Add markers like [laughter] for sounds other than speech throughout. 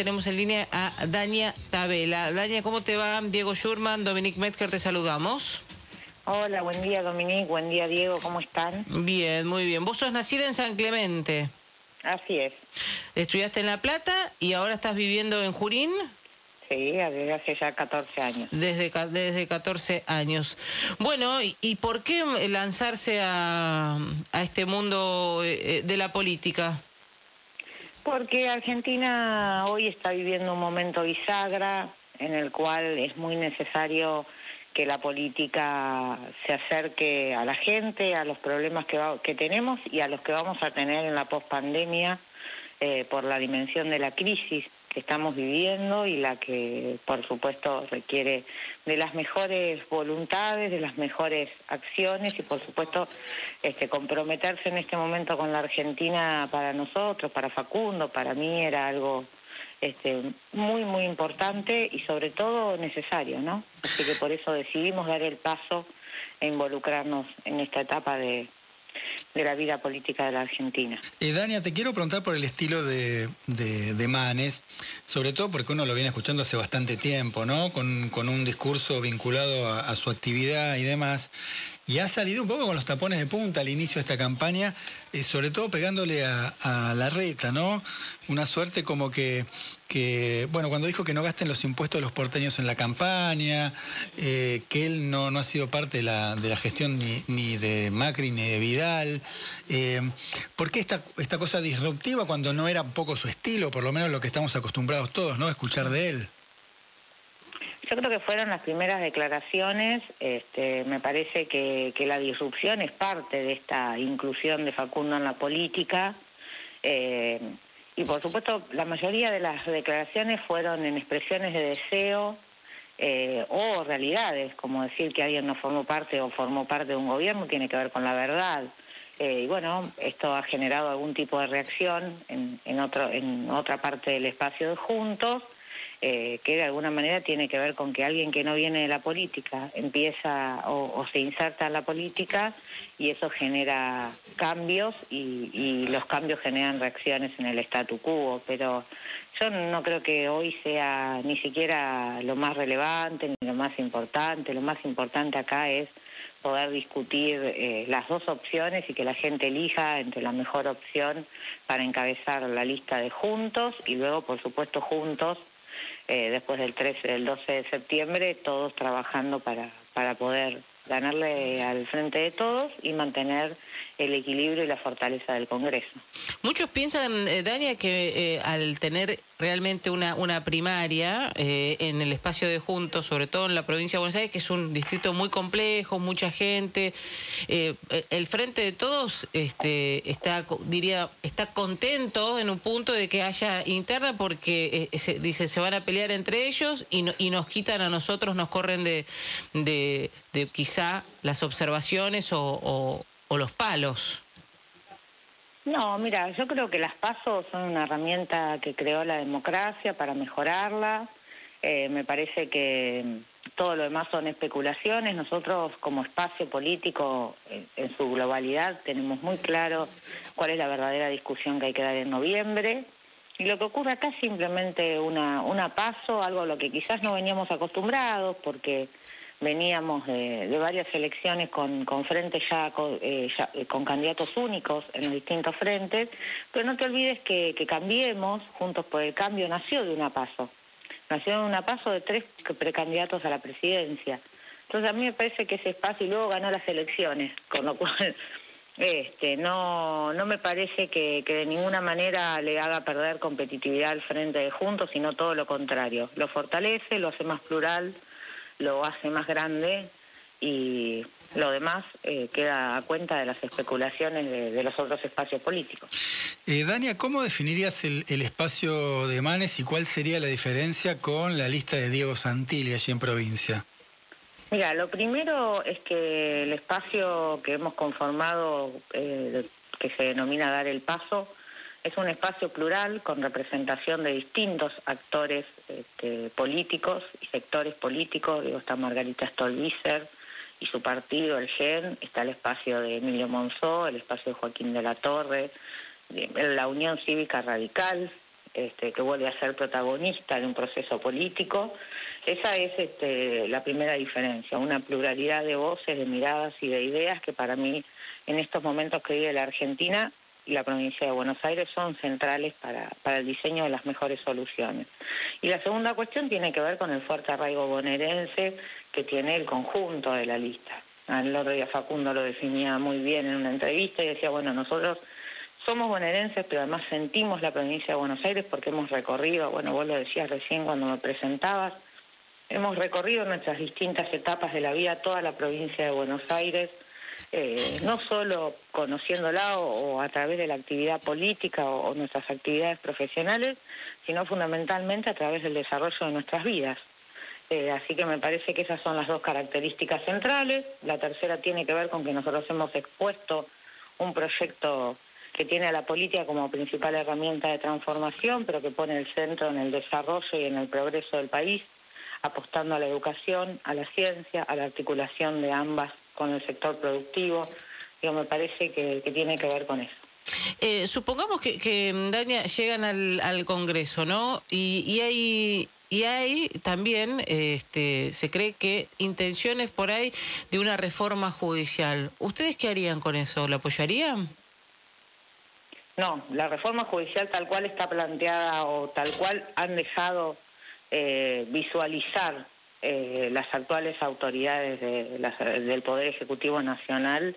tenemos en línea a Dania Tabela. Dania, ¿cómo te va? Diego Schurman, Dominic Metzger, te saludamos. Hola, buen día Dominique, buen día Diego, ¿cómo están? Bien, muy bien. Vos sos nacida en San Clemente. Así es. Estudiaste en La Plata y ahora estás viviendo en Jurín. Sí, desde hace ya 14 años. Desde, desde 14 años. Bueno, ¿y, por qué lanzarse a, a este mundo eh, de la política? Porque Argentina hoy está viviendo un momento bisagra en el cual es muy necesario que la política se acerque a la gente, a los problemas que, que tenemos y a los que vamos a tener en la pospandemia eh, por la dimensión de la crisis que estamos viviendo y la que, por supuesto, requiere de las mejores voluntades, de las mejores acciones y, por supuesto, este, comprometerse en este momento con la Argentina para nosotros, para Facundo, para mí era algo este, muy, muy importante y sobre todo necesario, ¿no? Así que por eso decidimos dar el paso e involucrarnos en esta etapa de, de la vida política de la Argentina. Eh, Dania, te quiero preguntar por el estilo de, de, Manes, sobre todo porque uno lo viene escuchando hace bastante tiempo, ¿no? Con, con un discurso vinculado a, su actividad y demás. Y ha salido un poco con los tapones de punta al inicio de esta campaña, eh, sobre todo pegándole a, la reta, ¿no? Una suerte como que, bueno, cuando dijo que no gasten los impuestos de los porteños en la campaña, eh, que él no, no ha sido parte de la, de la gestión ni, ni, de Macri ni de Vidal. Eh, ¿Por qué esta, esta cosa disruptiva cuando no era un poco su estilo, por lo menos lo que estamos acostumbrados todos, ¿no? Escuchar de él. Yo creo que fueron las primeras declaraciones. Este, me parece que, la disrupción es parte de esta inclusión de Facundo en la política. Eh, y por supuesto, la mayoría de las declaraciones fueron en expresiones de deseo eh, o realidades, como decir que alguien no formó parte o formó parte de un gobierno tiene que ver con la verdad. Eh, y bueno, esto ha generado algún tipo de reacción en, en, otro, en otra parte del espacio de Juntos. Eh, que de alguna manera tiene que ver con que alguien que no viene de la política empieza o, se inserta en la política y eso genera cambios y, los cambios generan reacciones en el statu quo, pero yo no creo que hoy sea ni siquiera lo más relevante ni lo más importante, lo más importante acá es poder discutir eh, las dos opciones y que la gente elija entre la mejor opción para encabezar la lista de juntos y luego, por supuesto, juntos eh, después del 13, del 12 de septiembre, todos trabajando para, para poder ganarle al frente de todos y mantener el equilibrio y la fortaleza del Congreso. Muchos piensan, eh, Dania, que eh, al tener realmente una, una primaria eh, en el espacio de Juntos, sobre todo en la provincia de Buenos Aires, que es un distrito muy complejo, mucha gente, el Frente de Todos este, está, diría, está contento en un punto de que haya interna porque se, dice se van a pelear entre ellos y, y nos quitan a nosotros, nos corren de, de, quizá las observaciones o o los palos? No, mira, yo creo que las pasos son una herramienta que creó la democracia para mejorarla. Eh, me parece que todo lo demás son especulaciones. Nosotros como espacio político en, su globalidad tenemos muy claro cuál es la verdadera discusión que hay que dar en noviembre. Y lo que ocurre acá es simplemente una, una paso, algo a lo que quizás no veníamos acostumbrados, porque veníamos de, varias elecciones con, con frentes ya con, eh, eh, con, candidatos únicos en los distintos frentes, pero no te olvides que, que, Cambiemos, Juntos por el Cambio, nació de una paso. Nació de una paso de tres precandidatos a la presidencia. Entonces a mí me parece que ese espacio y luego ganó las elecciones, con lo cual [laughs] este, no, no me parece que, que de ninguna manera le haga perder competitividad al frente de Juntos, sino todo lo contrario. Lo fortalece, lo hace más plural lo hace más grande y lo demás eh, queda a cuenta de las especulaciones de, los otros espacios políticos. Eh, Dania, ¿cómo definirías el, espacio de Manes y cuál sería la diferencia con la lista de Diego Santilli allí en provincia? Mira, lo primero es que el espacio que hemos conformado, eh, que se denomina Dar el Paso, es un espacio plural con representación de distintos actores este, políticos y sectores políticos. Digo, está Margarita Stolbizer y su partido, el GEN, está el espacio de Emilio Monzó, el espacio de Joaquín de la Torre, la Unión Cívica Radical, este, que vuelve a ser protagonista de un proceso político. Esa es este, la primera diferencia, una pluralidad de voces, de miradas y de ideas que para mí en estos momentos que vive la Argentina la provincia de Buenos Aires son centrales para, para el diseño de las mejores soluciones. Y la segunda cuestión tiene que ver con el fuerte arraigo bonaerense que tiene el conjunto de la lista. El otro día Facundo lo definía muy bien en una entrevista y decía, bueno, nosotros somos bonaerenses, pero además sentimos la provincia de Buenos Aires porque hemos recorrido, bueno, vos lo decías recién cuando me presentabas, hemos recorrido nuestras distintas etapas de la vida toda la provincia de Buenos Aires, eh, no solo conociéndola o, a través de la actividad política o, nuestras actividades profesionales, sino fundamentalmente a través del desarrollo de nuestras vidas. Eh, así que me parece que esas son las dos características centrales. La tercera tiene que ver con que nosotros hemos expuesto un proyecto que tiene a la política como principal herramienta de transformación, pero que pone el centro en el desarrollo y en el progreso del país, apostando a la educación, a la ciencia, a la articulación de ambas con el sector productivo. Digo, me parece que, tiene que ver con eso. Eh, supongamos que, que Dania, llegan al, Congreso, ¿no? Y, hay y hay también, este, se cree que intenciones por ahí de una reforma judicial. ¿Ustedes qué harían con eso? ¿Lo apoyarían? No, la reforma judicial tal cual está planteada o tal cual han dejado eh, visualizar eh, las actuales autoridades del Poder Ejecutivo Nacional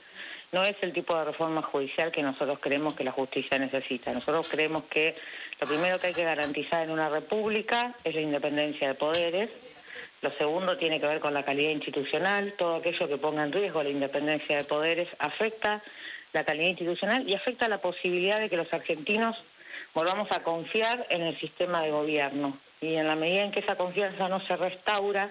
no es el tipo de reforma judicial que nosotros creemos que la justicia necesita. Nosotros creemos que lo primero que hay que garantizar en una república es la independencia de poderes. Lo segundo tiene que ver con la calidad institucional. Todo aquello que ponga en riesgo la independencia de poderes afecta la calidad institucional y afecta la posibilidad de que los argentinos volvamos a confiar en el sistema de gobierno. Y en la medida en que esa confianza no se restaura,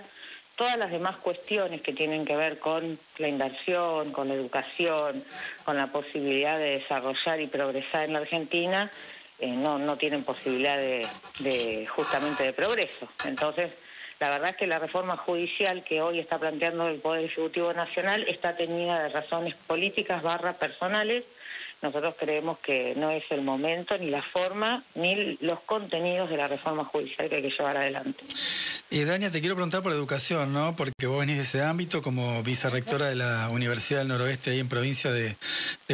todas las demás cuestiones que tienen que ver con la inversión, con la educación, con la posibilidad de desarrollar y progresar en la Argentina, eh, no, no tienen posibilidad de, justamente de progreso. Entonces, la verdad es que la reforma judicial que hoy está planteando el Poder Ejecutivo Nacional está teñida de razones políticas barra personales. Nosotros creemos que no es el momento, ni la forma, ni los contenidos de la reforma judicial que hay que llevar adelante. Y Dania, te quiero preguntar por educación, ¿no? Porque vos venís de ese ámbito como vicerrectora de la Universidad del Noroeste ahí en provincia de,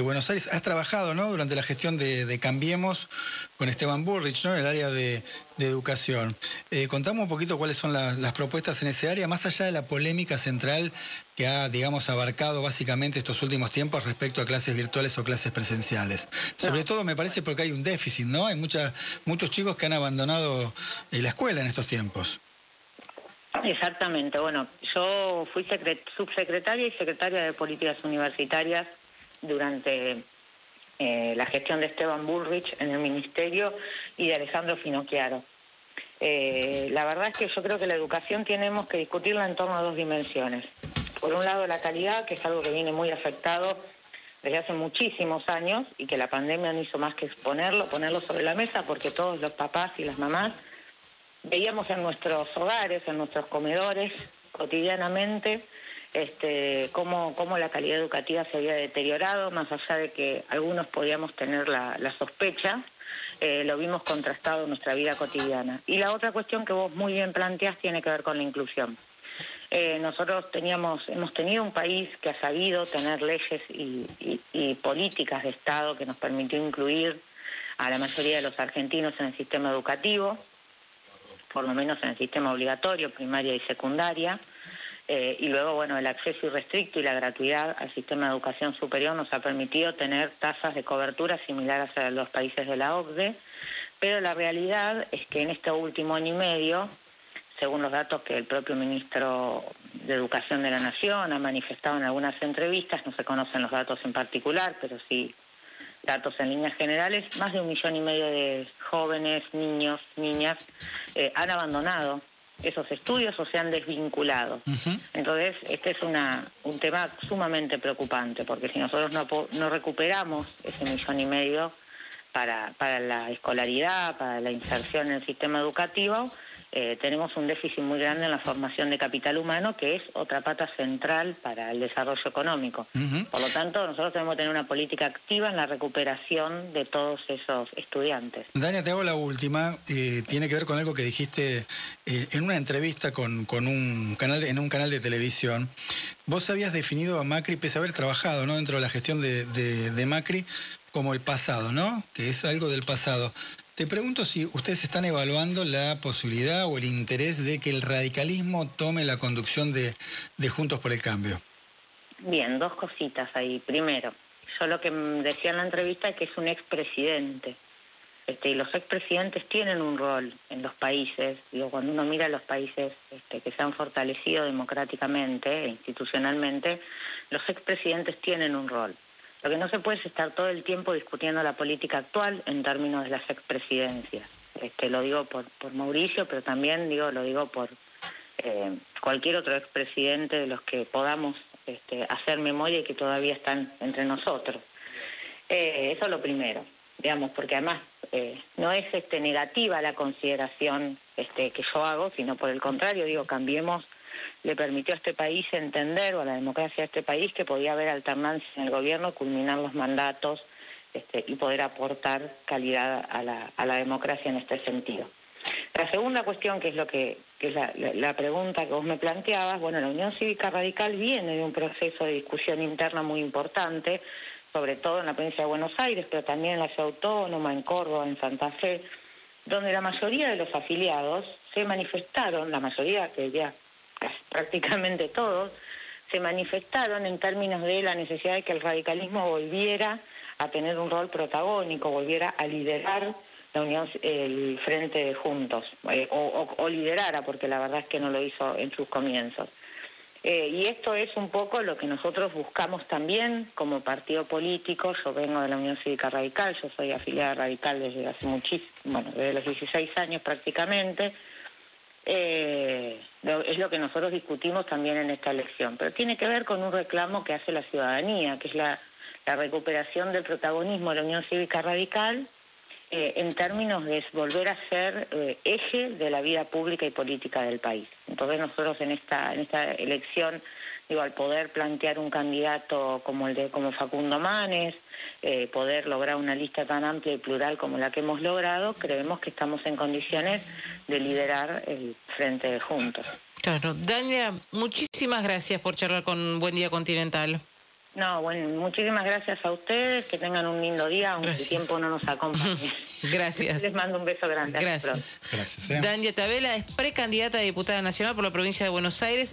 Buenos Aires. Has trabajado, ¿no? Durante la gestión de, Cambiemos con Esteban Burrich, ¿no? En el área de, educación. Eh, contamos un poquito cuáles son las propuestas en ese área, más allá de la polémica central que ha, digamos, abarcado básicamente estos últimos tiempos respecto a clases virtuales o clases presenciales. Sobre todo me parece porque hay un déficit, ¿no? Hay mucha, muchos chicos que han abandonado eh, la escuela en estos tiempos. Exactamente, bueno, yo fui subsecretaria y secretaria de Políticas Universitarias durante eh, la gestión de Esteban Bullrich en el Ministerio y de Alejandro Finocchiaro. Eh, la verdad es que yo creo que la educación tenemos que discutirla en torno a dos dimensiones. Por un lado, la calidad, que es algo que viene muy afectado desde hace muchísimos años y que la pandemia no hizo más que exponerlo, ponerlo sobre la mesa, porque todos los papás y las mamás veíamos en nuestros hogares, en nuestros comedores, cotidianamente, este, cómo, cómo la calidad educativa se había deteriorado, más allá de que algunos podíamos tener la, sospecha, eh, lo vimos contrastado en nuestra vida cotidiana. Y la otra cuestión que vos muy bien planteás tiene que ver con la inclusión. Eh, nosotros teníamos, hemos tenido un país que ha sabido tener leyes y políticas de Estado que nos permitió incluir a la mayoría de los argentinos en el sistema educativo por lo menos en el sistema obligatorio, primaria y secundaria. Eh, y luego, bueno, el acceso irrestricto y la gratuidad al sistema de educación superior nos ha permitido tener tasas de cobertura similares a los países de la OCDE, pero la realidad es que en este último año y medio, según los datos que el propio ministro de Educación de la Nación ha manifestado en algunas entrevistas, no se conocen los datos en particular, pero sí datos en líneas generales, más de un millón y medio de jóvenes, niños, niñas eh, han abandonado esos estudios o se han desvinculado. Entonces, este es una, un tema sumamente preocupante, porque si nosotros no, no recuperamos ese millón y medio para, para la escolaridad, para la inserción en el sistema educativo, eh, tenemos un déficit muy grande en la formación de capital humano, que es otra pata central para el desarrollo económico. Por lo tanto, nosotros tenemos que tener una política activa en la recuperación de todos esos estudiantes. Dania, te hago la última. Eh, tiene que ver con algo que dijiste eh, en una entrevista con, un canal, en un canal de televisión. Vos habías definido a Macri, pese a haber trabajado ¿no? dentro de la gestión de, de Macri, como el pasado, ¿no? Que es algo del pasado. Te pregunto si ustedes están evaluando la posibilidad o el interés de que el radicalismo tome la conducción de, Juntos por el Cambio. Bien, dos cositas ahí. Primero, yo lo que decía en la entrevista es que es un expresidente. Este, y los expresidentes tienen un rol en los países. Digo, cuando uno mira los países este, que se han fortalecido democráticamente e institucionalmente, los expresidentes tienen un rol. Lo que no se puede es estar todo el tiempo discutiendo la política actual en términos de las expresidencias. Este, lo digo por, por Mauricio, pero también digo, lo digo por eh, cualquier otro expresidente de los que podamos este, hacer memoria y que todavía están entre nosotros. Eh, eso es lo primero, digamos, porque además eh, no es este, negativa la consideración este, que yo hago, sino por el contrario, digo, cambiemos le permitió a este país entender, o a la democracia de este país, que podía haber alternancia en el gobierno, culminar los mandatos este, y poder aportar calidad a la, a la, democracia en este sentido. La segunda cuestión, que es lo que, que es la, la, pregunta que vos me planteabas, bueno, la Unión Cívica Radical viene de un proceso de discusión interna muy importante, sobre todo en la provincia de Buenos Aires, pero también en la ciudad autónoma, en Córdoba, en Santa Fe, donde la mayoría de los afiliados se manifestaron, la mayoría que ya prácticamente todos, se manifestaron en términos de la necesidad de que el radicalismo volviera a tener un rol protagónico, volviera a liderar la unión, el frente de Juntos, eh, o, liderara, porque la verdad es que no lo hizo en sus comienzos. Eh, y esto es un poco lo que nosotros buscamos también como partido político. Yo vengo de la Unión Cívica Radical, yo soy afiliada radical desde hace muchísimo, bueno, desde los 16 años prácticamente. Eh, es lo que nosotros discutimos también en esta elección, pero tiene que ver con un reclamo que hace la ciudadanía, que es la, recuperación del protagonismo de la Unión Cívica Radical eh, en términos de volver a ser eh, eje de la vida pública y política del país. Entonces nosotros en esta, en esta elección digo, al poder plantear un candidato como el de como Facundo Manes, eh, poder lograr una lista tan amplia y plural como la que hemos logrado, creemos que estamos en condiciones de liderar el frente de Juntos. Claro. Dania, muchísimas gracias por charlar con Buen Día Continental. No, bueno, muchísimas gracias a ustedes, que tengan un lindo día, aunque el tiempo no nos acompañe. [laughs] gracias. Les mando un beso grande. Gracias. Gracias. ¿eh? Dania Tabela es precandidata a diputada nacional por la provincia de Buenos Aires.